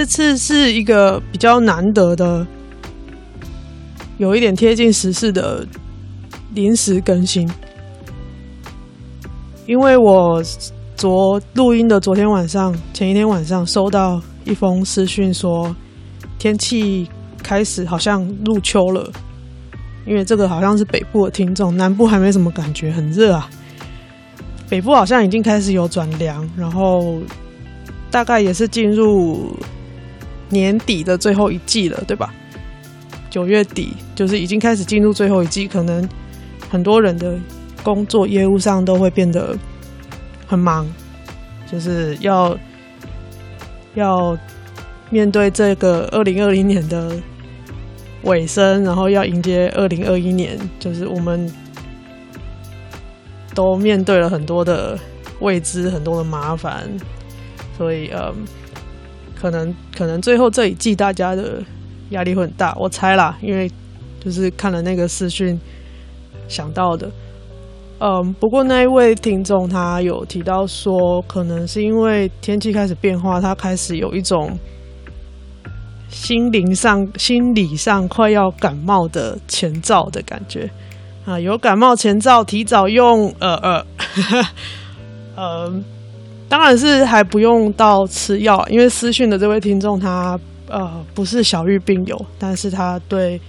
这次是一个比较难得的，有一点贴近时事的临时更新，因为我昨录音的昨天晚上，前一天晚上收到一封私讯说，天气开始好像入秋了，因为这个好像是北部的听众，南部还没什么感觉，很热啊，北部好像已经开始有转凉，然后大概也是进入。年底的最后一季了，对吧？九月底就是已经开始进入最后一季，可能很多人的工作业务上都会变得很忙，就是要要面对这个二零二零年的尾声，然后要迎接二零二一年，就是我们都面对了很多的未知，很多的麻烦，所以嗯。可能可能最后这一季大家的压力会很大，我猜啦，因为就是看了那个视讯想到的。嗯，不过那一位听众他有提到说，可能是因为天气开始变化，他开始有一种心灵上、心理上快要感冒的前兆的感觉啊，有感冒前兆，提早用呃呃，呃。当然是还不用到吃药，因为私讯的这位听众他呃不是小玉病友，但是他对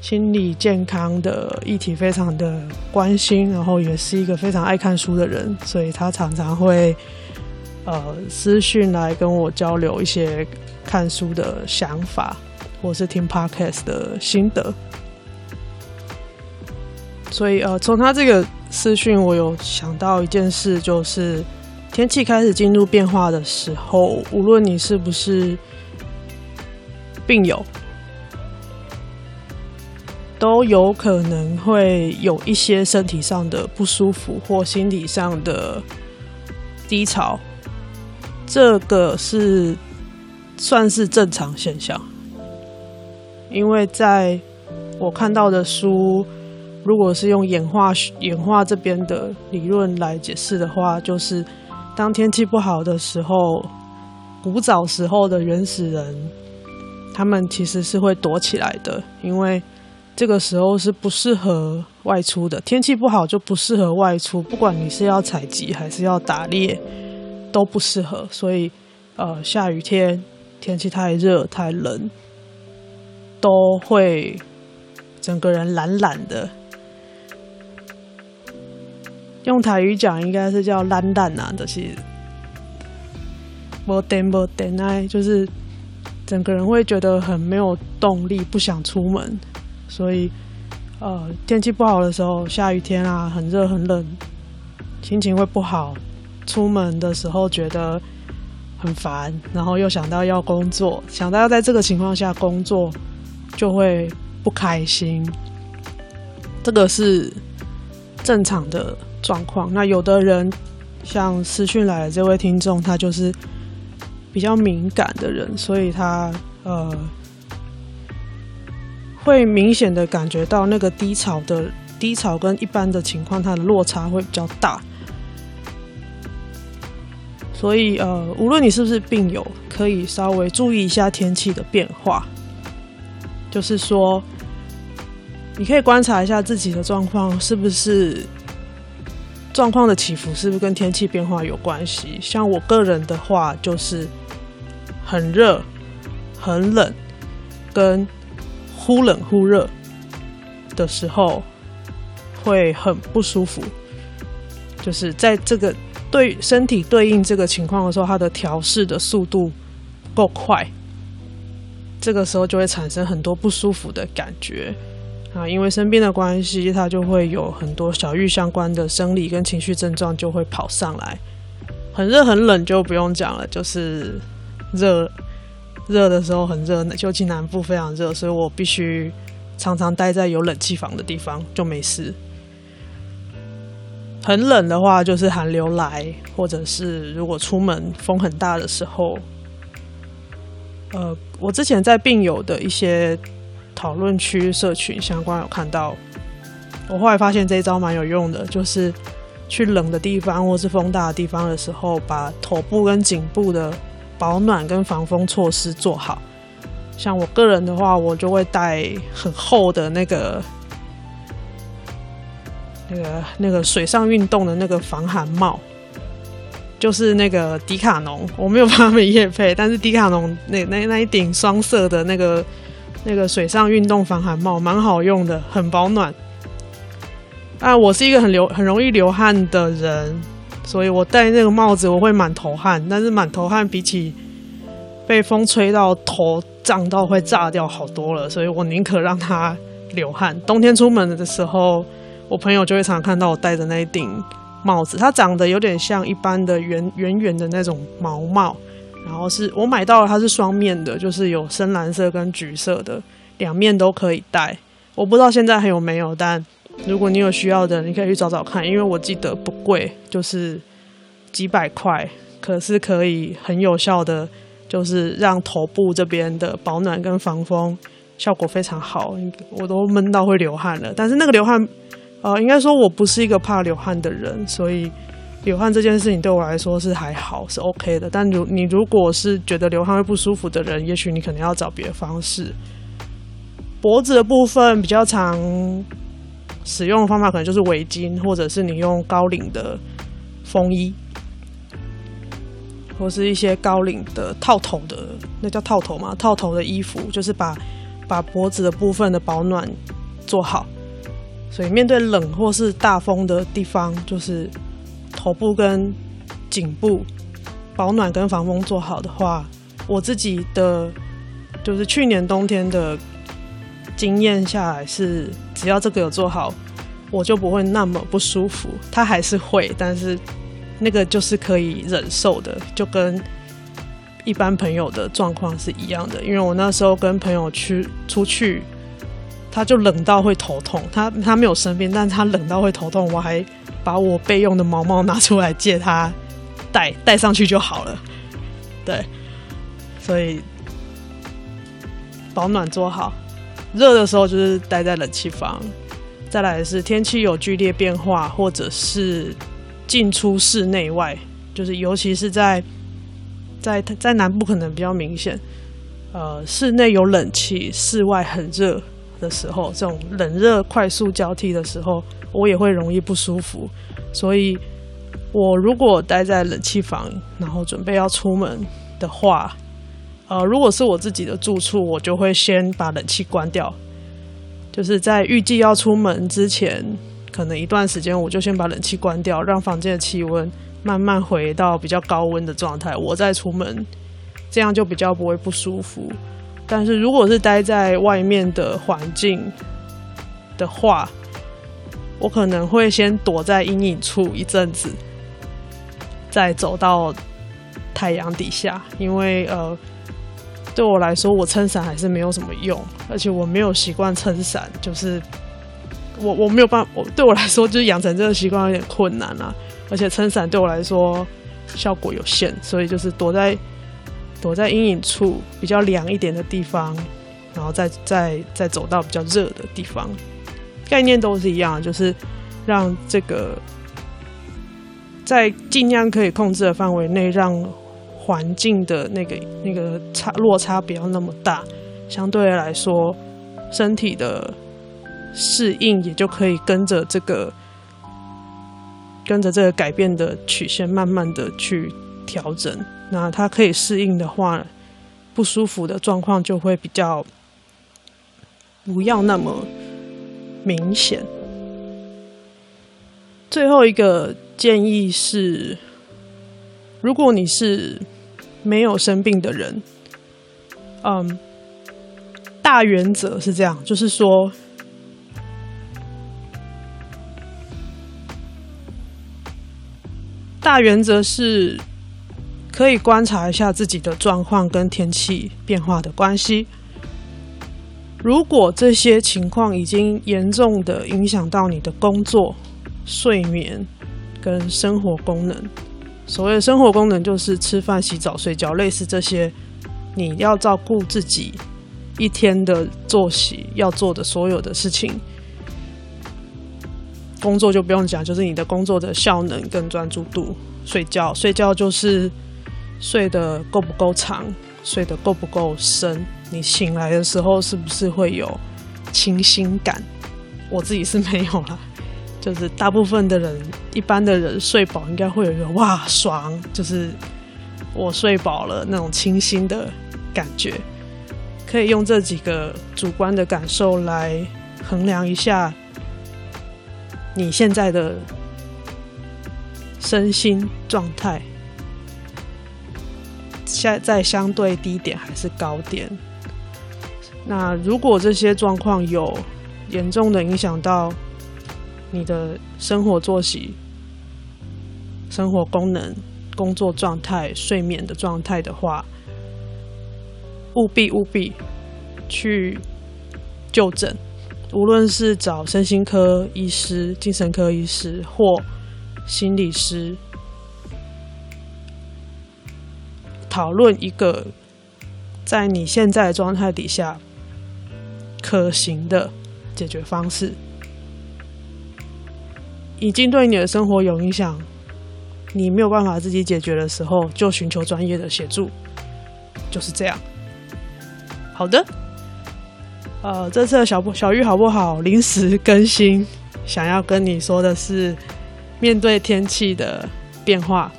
心理健康的议题非常的关心，然后也是一个非常爱看书的人，所以他常常会呃私讯来跟我交流一些看书的想法，或是听 podcast 的心得。所以呃从他这个私讯，我有想到一件事，就是。天气开始进入变化的时候，无论你是不是病友，都有可能会有一些身体上的不舒服或心理上的低潮。这个是算是正常现象，因为在我看到的书，如果是用演化演化这边的理论来解释的话，就是。当天气不好的时候，古早时候的原始人，他们其实是会躲起来的，因为这个时候是不适合外出的。天气不好就不适合外出，不管你是要采集还是要打猎，都不适合。所以，呃，下雨天，天气太热太冷，都会整个人懒懒的。用台语讲应该是叫懒懒呐，就是没电没电哎，就是整个人会觉得很没有动力，不想出门。所以，呃，天气不好的时候，下雨天啊，很热很冷，心情会不好。出门的时候觉得很烦，然后又想到要工作，想到要在这个情况下工作，就会不开心。这个是正常的。状况，那有的人像私讯来的这位听众，他就是比较敏感的人，所以他呃会明显的感觉到那个低潮的低潮跟一般的情况，它的落差会比较大。所以呃，无论你是不是病友，可以稍微注意一下天气的变化，就是说你可以观察一下自己的状况是不是。状况的起伏是不是跟天气变化有关系？像我个人的话，就是很热、很冷，跟忽冷忽热的时候会很不舒服。就是在这个对身体对应这个情况的时候，它的调试的速度够快，这个时候就会产生很多不舒服的感觉。啊，因为生病的关系，他就会有很多小玉相关的生理跟情绪症状就会跑上来。很热很冷就不用讲了，就是热热的时候很热，尤其南部非常热，所以我必须常常待在有冷气房的地方，就没事。很冷的话，就是寒流来，或者是如果出门风很大的时候，呃，我之前在病友的一些讨论区、社群相关有看到，我后来发现这一招蛮有用的，就是去冷的地方或是风大的地方的时候，把头部跟颈部的保暖跟防风措施做好。像我个人的话，我就会戴很厚的那个。那个那个水上运动的那个防寒帽，就是那个迪卡侬，我没有帮他们夜配，但是迪卡侬那那那一顶双色的那个那个水上运动防寒帽蛮好用的，很保暖。啊，我是一个很流很容易流汗的人，所以我戴那个帽子我会满头汗，但是满头汗比起被风吹到头胀到会炸掉好多了，所以我宁可让它流汗。冬天出门的时候。我朋友就会常看到我戴着那一顶帽子，它长得有点像一般的圆圆圆的那种毛帽，然后是我买到了，它是双面的，就是有深蓝色跟橘色的，两面都可以戴。我不知道现在还有没有，但如果你有需要的，你可以去找找看，因为我记得不贵，就是几百块，可是可以很有效的，就是让头部这边的保暖跟防风效果非常好，我都闷到会流汗了，但是那个流汗。呃，应该说我不是一个怕流汗的人，所以流汗这件事情对我来说是还好，是 OK 的。但如你如果是觉得流汗会不舒服的人，也许你可能要找别的方式。脖子的部分比较常使用的方法，可能就是围巾，或者是你用高领的风衣，或是一些高领的套头的，那叫套头嘛？套头的衣服，就是把把脖子的部分的保暖做好。所以面对冷或是大风的地方，就是头部跟颈部保暖跟防风做好的话，我自己的就是去年冬天的经验下来是，只要这个有做好，我就不会那么不舒服。它还是会，但是那个就是可以忍受的，就跟一般朋友的状况是一样的。因为我那时候跟朋友去出去。他就冷到会头痛，他他没有生病，但他冷到会头痛。我还把我备用的毛毛拿出来借他戴，戴上去就好了。对，所以保暖做好，热的时候就是待在冷气房。再来是天气有剧烈变化，或者是进出室内外，就是尤其是在在在南部可能比较明显。呃，室内有冷气，室外很热。的时候，这种冷热快速交替的时候，我也会容易不舒服。所以，我如果待在冷气房，然后准备要出门的话，呃，如果是我自己的住处，我就会先把冷气关掉。就是在预计要出门之前，可能一段时间，我就先把冷气关掉，让房间的气温慢慢回到比较高温的状态，我再出门，这样就比较不会不舒服。但是如果是待在外面的环境的话，我可能会先躲在阴影处一阵子，再走到太阳底下。因为呃，对我来说，我撑伞还是没有什么用，而且我没有习惯撑伞，就是我我没有办法，我对我来说就是养成这个习惯有点困难啊。而且撑伞对我来说效果有限，所以就是躲在。躲在阴影处比较凉一点的地方，然后再再再走到比较热的地方，概念都是一样，就是让这个在尽量可以控制的范围内，让环境的那个那个差落差不要那么大，相对来说，身体的适应也就可以跟着这个跟着这个改变的曲线，慢慢的去调整。那它可以适应的话，不舒服的状况就会比较不要那么明显。最后一个建议是，如果你是没有生病的人，嗯，大原则是这样，就是说，大原则是。可以观察一下自己的状况跟天气变化的关系。如果这些情况已经严重的影响到你的工作、睡眠跟生活功能，所谓的生活功能就是吃饭、洗澡、睡觉，类似这些，你要照顾自己一天的作息要做的所有的事情。工作就不用讲，就是你的工作的效能跟专注度。睡觉，睡觉就是睡得够不够长，睡得够不够深。你醒来的时候是不是会有清新感？我自己是没有啦，就是大部分的人，一般的人睡饱应该会有一个哇爽，就是我睡饱了那种清新的感觉。可以用这几个主观的感受来衡量一下你现在的身心状态，在在相对低点还是高点？那如果这些状况有严重的影响到你的生活作息、生活功能、工作状态、睡眠的状态的话，务必务必去就诊，无论是找身心科医师、精神科医师或心理师，讨论一个在你现在状态底下。可行的解决方式，已经对你的生活有影响，你没有办法自己解决的时候，就寻求专业的协助，就是这样。好的，呃，这次的小小玉好不好？临时更新，想要跟你说的是，面对天气的变化，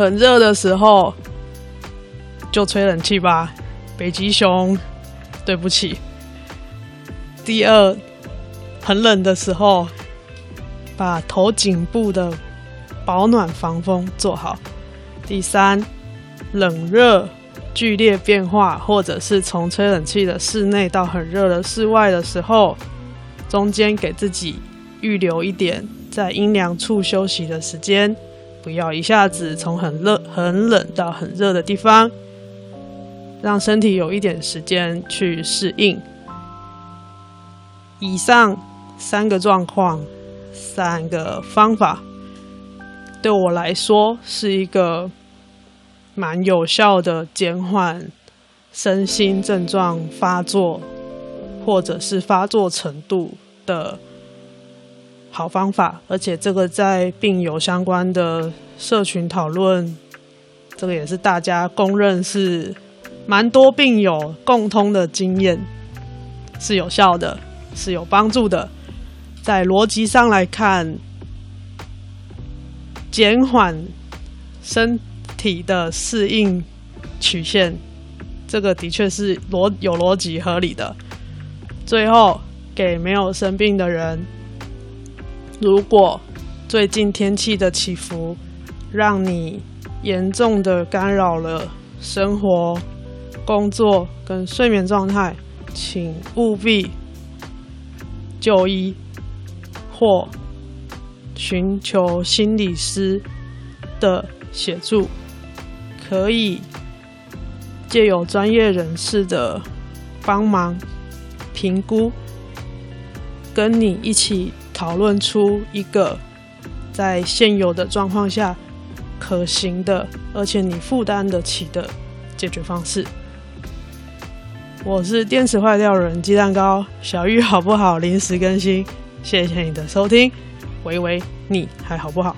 很热的时候就吹冷气吧，北极熊，对不起。第二，很冷的时候，把头颈部的保暖防风做好。第三，冷热剧烈变化，或者是从吹冷气的室内到很热的室外的时候，中间给自己预留一点在阴凉处休息的时间，不要一下子从很热、很冷到很热的地方，让身体有一点时间去适应。以上三个状况，三个方法，对我来说是一个蛮有效的减缓身心症状发作或者是发作程度的好方法，而且这个在病友相关的社群讨论，这个也是大家公认是蛮多病友共通的经验，是有效的。是有帮助的，在逻辑上来看，减缓身体的适应曲线，这个的确是逻有逻辑合理的。最后，给没有生病的人，如果最近天气的起伏让你严重的干扰了生活、工作跟睡眠状态，请务必。就医或寻求心理师的协助，可以借由专业人士的帮忙评估，跟你一起讨论出一个在现有的状况下可行的，而且你负担得起的解决方式。我是电池坏掉人鸡蛋糕，小玉好不好？临时更新，谢谢你的收听，喂喂，你还好不好？